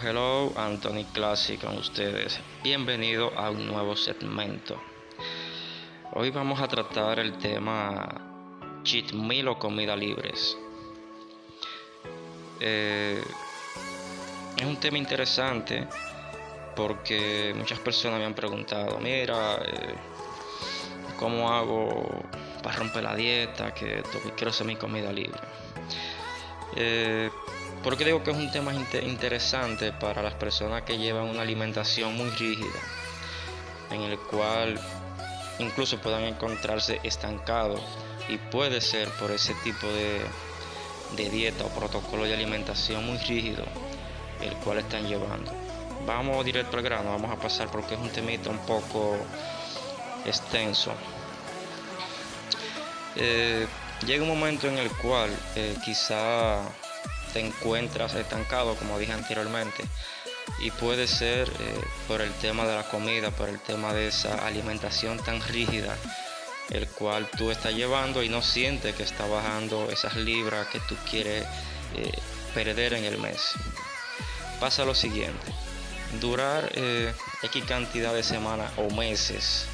Hello, Anthony Classic con ustedes. Bienvenido a un nuevo segmento. Hoy vamos a tratar el tema cheat meal o comida libres. Eh, es un tema interesante porque muchas personas me han preguntado, mira, eh, ¿cómo hago para romper la dieta? Que quiero hacer mi comida libre. Eh, porque digo que es un tema interesante para las personas que llevan una alimentación muy rígida, en el cual incluso puedan encontrarse estancados y puede ser por ese tipo de, de dieta o protocolo de alimentación muy rígido el cual están llevando. Vamos directo al grano, vamos a pasar porque es un temita un poco extenso. Eh, llega un momento en el cual eh, quizá te encuentras estancado, como dije anteriormente, y puede ser eh, por el tema de la comida, por el tema de esa alimentación tan rígida, el cual tú estás llevando y no sientes que está bajando esas libras que tú quieres eh, perder en el mes. Pasa lo siguiente, durar eh, X cantidad de semanas o meses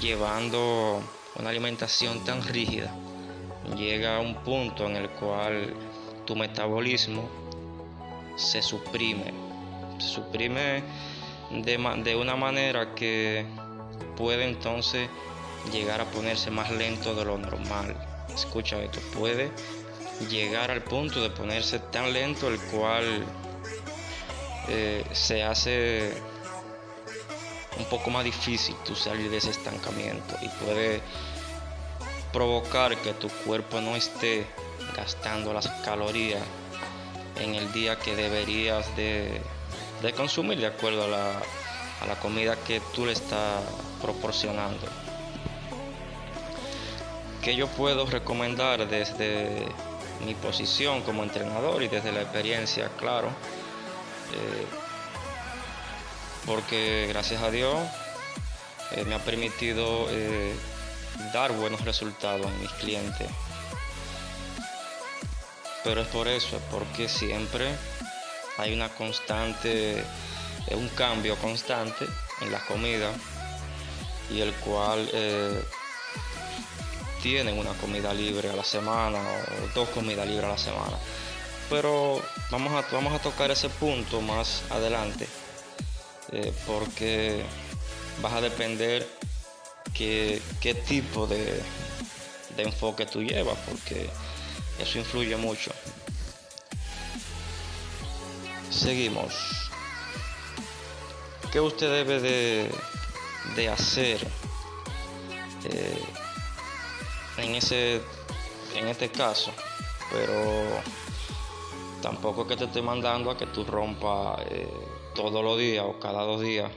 llevando una alimentación tan rígida llega a un punto en el cual tu metabolismo se suprime. Se suprime de, una manera que puede entonces llegar a ponerse más lento de lo normal. Escucha esto, puede llegar al punto de ponerse tan lento el cual eh, se hace un poco más difícil tu salir de ese estancamiento y puede provocar que tu cuerpo no esté gastando las calorías en el día que deberías de, consumir de acuerdo a la, a la comida que tú le estás proporcionando. Que yo puedo recomendar desde mi posición como entrenador y desde la experiencia, claro. Eh, porque gracias a Dios eh, me ha permitido eh, dar buenos resultados en mis clientes. Pero es por eso, es porque siempre hay una constante, un cambio constante en la comida y el cual eh, tienen una comida libre a la semana o dos comidas libres a la semana. Pero vamos a, vamos a tocar ese punto más adelante eh, porque vas a depender qué, tipo de, enfoque tú llevas, porque eso influye mucho. Seguimos. ¿Qué usted debe de, hacer eh, en, ese, en este caso? Pero tampoco que te estoy mandando a que tú rompas eh, todos los días o cada dos días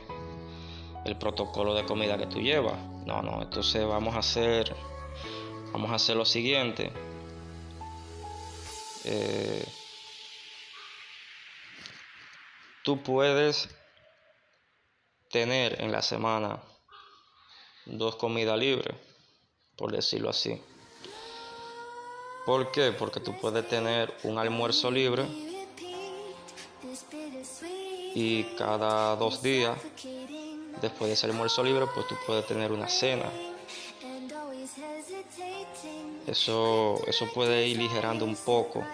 el protocolo de comida que tú llevas. No, no, entonces vamos a hacer, vamos a hacer lo siguiente. Eh, tú puedes tener en la semana dos comidas libres, por decirlo así. ¿Por qué? Porque tú puedes tener un almuerzo libre y cada dos días después de ese almuerzo libre, pues tú puedes tener una cena. Eso, eso puede ir ligerando un poco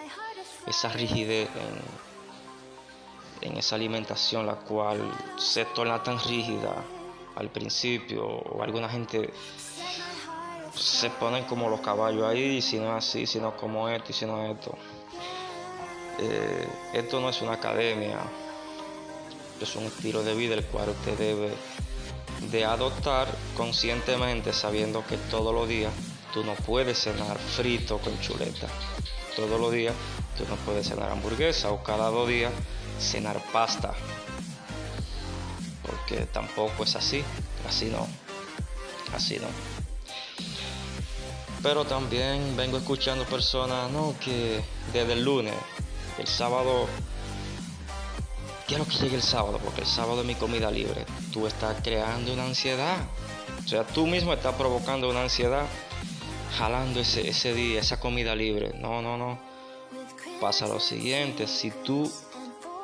esa rigidez en, esa alimentación, la cual se torna tan rígida al principio, o alguna gente se ponen como los caballos ahí, si no es así, si no como esto y si no esto. Eh, esto no es una academia, es un estilo de vida el cual usted debe de adoptar conscientemente sabiendo que todos los días tú no puedes cenar frito con chuleta. Todos los días tú no puedes cenar hamburguesa o cada dos días cenar pasta. Porque tampoco es así. Así no. Así no. Pero también vengo escuchando personas, no, que desde el lunes, el sábado quiero que llegue el sábado, porque el sábado es mi comida libre. Tú estás creando una ansiedad. O sea, tú mismo estás provocando una ansiedad jalando ese, ese día, esa comida libre. No, no, no. pasa lo siguiente, si tú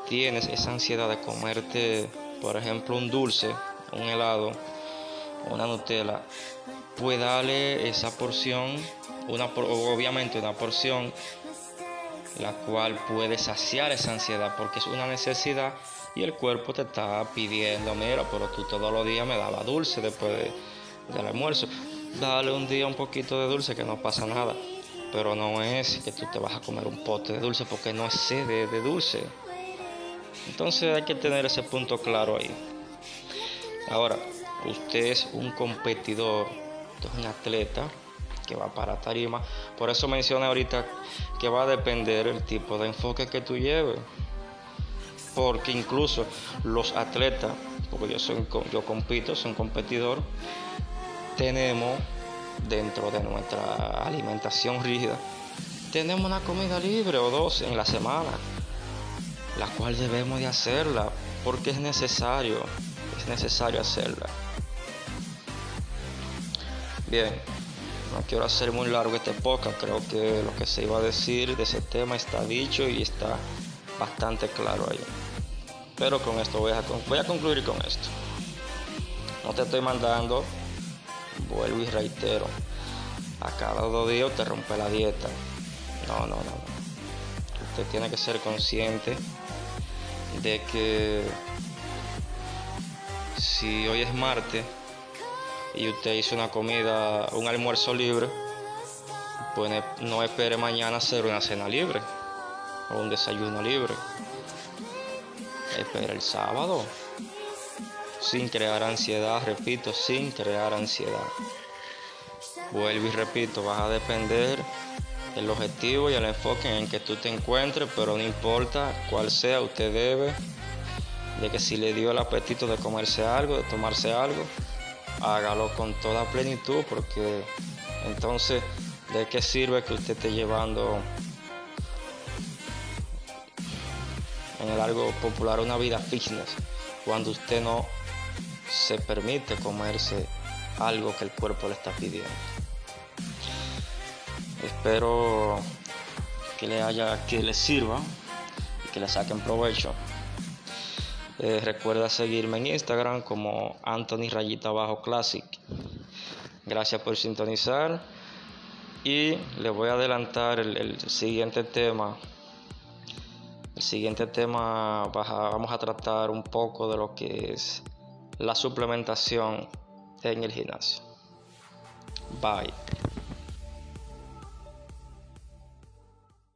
tienes esa ansiedad de comerte, por ejemplo, un dulce, un helado, una Nutella, pues dale esa porción, una, obviamente una porción la cual puede saciar esa ansiedad porque es una necesidad y el cuerpo te está pidiendo, mira, pero tú todos los días me daba dulce después del almuerzo. Dale un día un poquito de dulce que no pasa nada, pero no es que tú te vas a comer un pote de dulce porque no es sede de dulce. Entonces hay que tener ese punto claro ahí. Ahora, usted es un competidor, usted es un atleta que va para tarima. Por eso mencioné ahorita que va a depender el tipo de enfoque que tú lleves. Porque incluso los atletas, porque yo, soy, yo compito, soy un competidor, tenemos dentro de nuestra alimentación rígida, tenemos una comida libre o dos en la semana, la cual debemos de hacerla porque es necesario, es necesario hacerla. Bien, no quiero hacer muy largo este podcast, creo que lo que se iba a decir de ese tema está dicho y está bastante claro ahí. Pero con esto voy a, concluir con esto. No te estoy mandando, vuelvo y reitero, a cada dos días te rompe la dieta. No, no, no, no. Usted tiene que ser consciente de que si hoy es martes, y usted hizo una comida, un almuerzo libre, pues no espere mañana hacer una cena libre o un desayuno libre. Espera el sábado, sin crear ansiedad, repito, sin crear ansiedad. Vuelvo y repito, vas a depender del objetivo y el enfoque en el que tú te encuentres, pero no importa cuál sea, usted debe de que si le dio el apetito de comerse algo, de tomarse algo, hágalo con toda plenitud porque entonces de qué sirve que usted esté llevando en el algo popular una vida fitness cuando usted no se permite comerse algo que el cuerpo le está pidiendo. Espero que le haya que le sirva y que le saquen provecho. Eh, recuerda seguirme en Instagram como Anthony Rayita Bajo Classic. Gracias por sintonizar. Y le voy a adelantar el, siguiente tema. El siguiente tema vamos a tratar un poco de lo que es la suplementación en el gimnasio. Bye.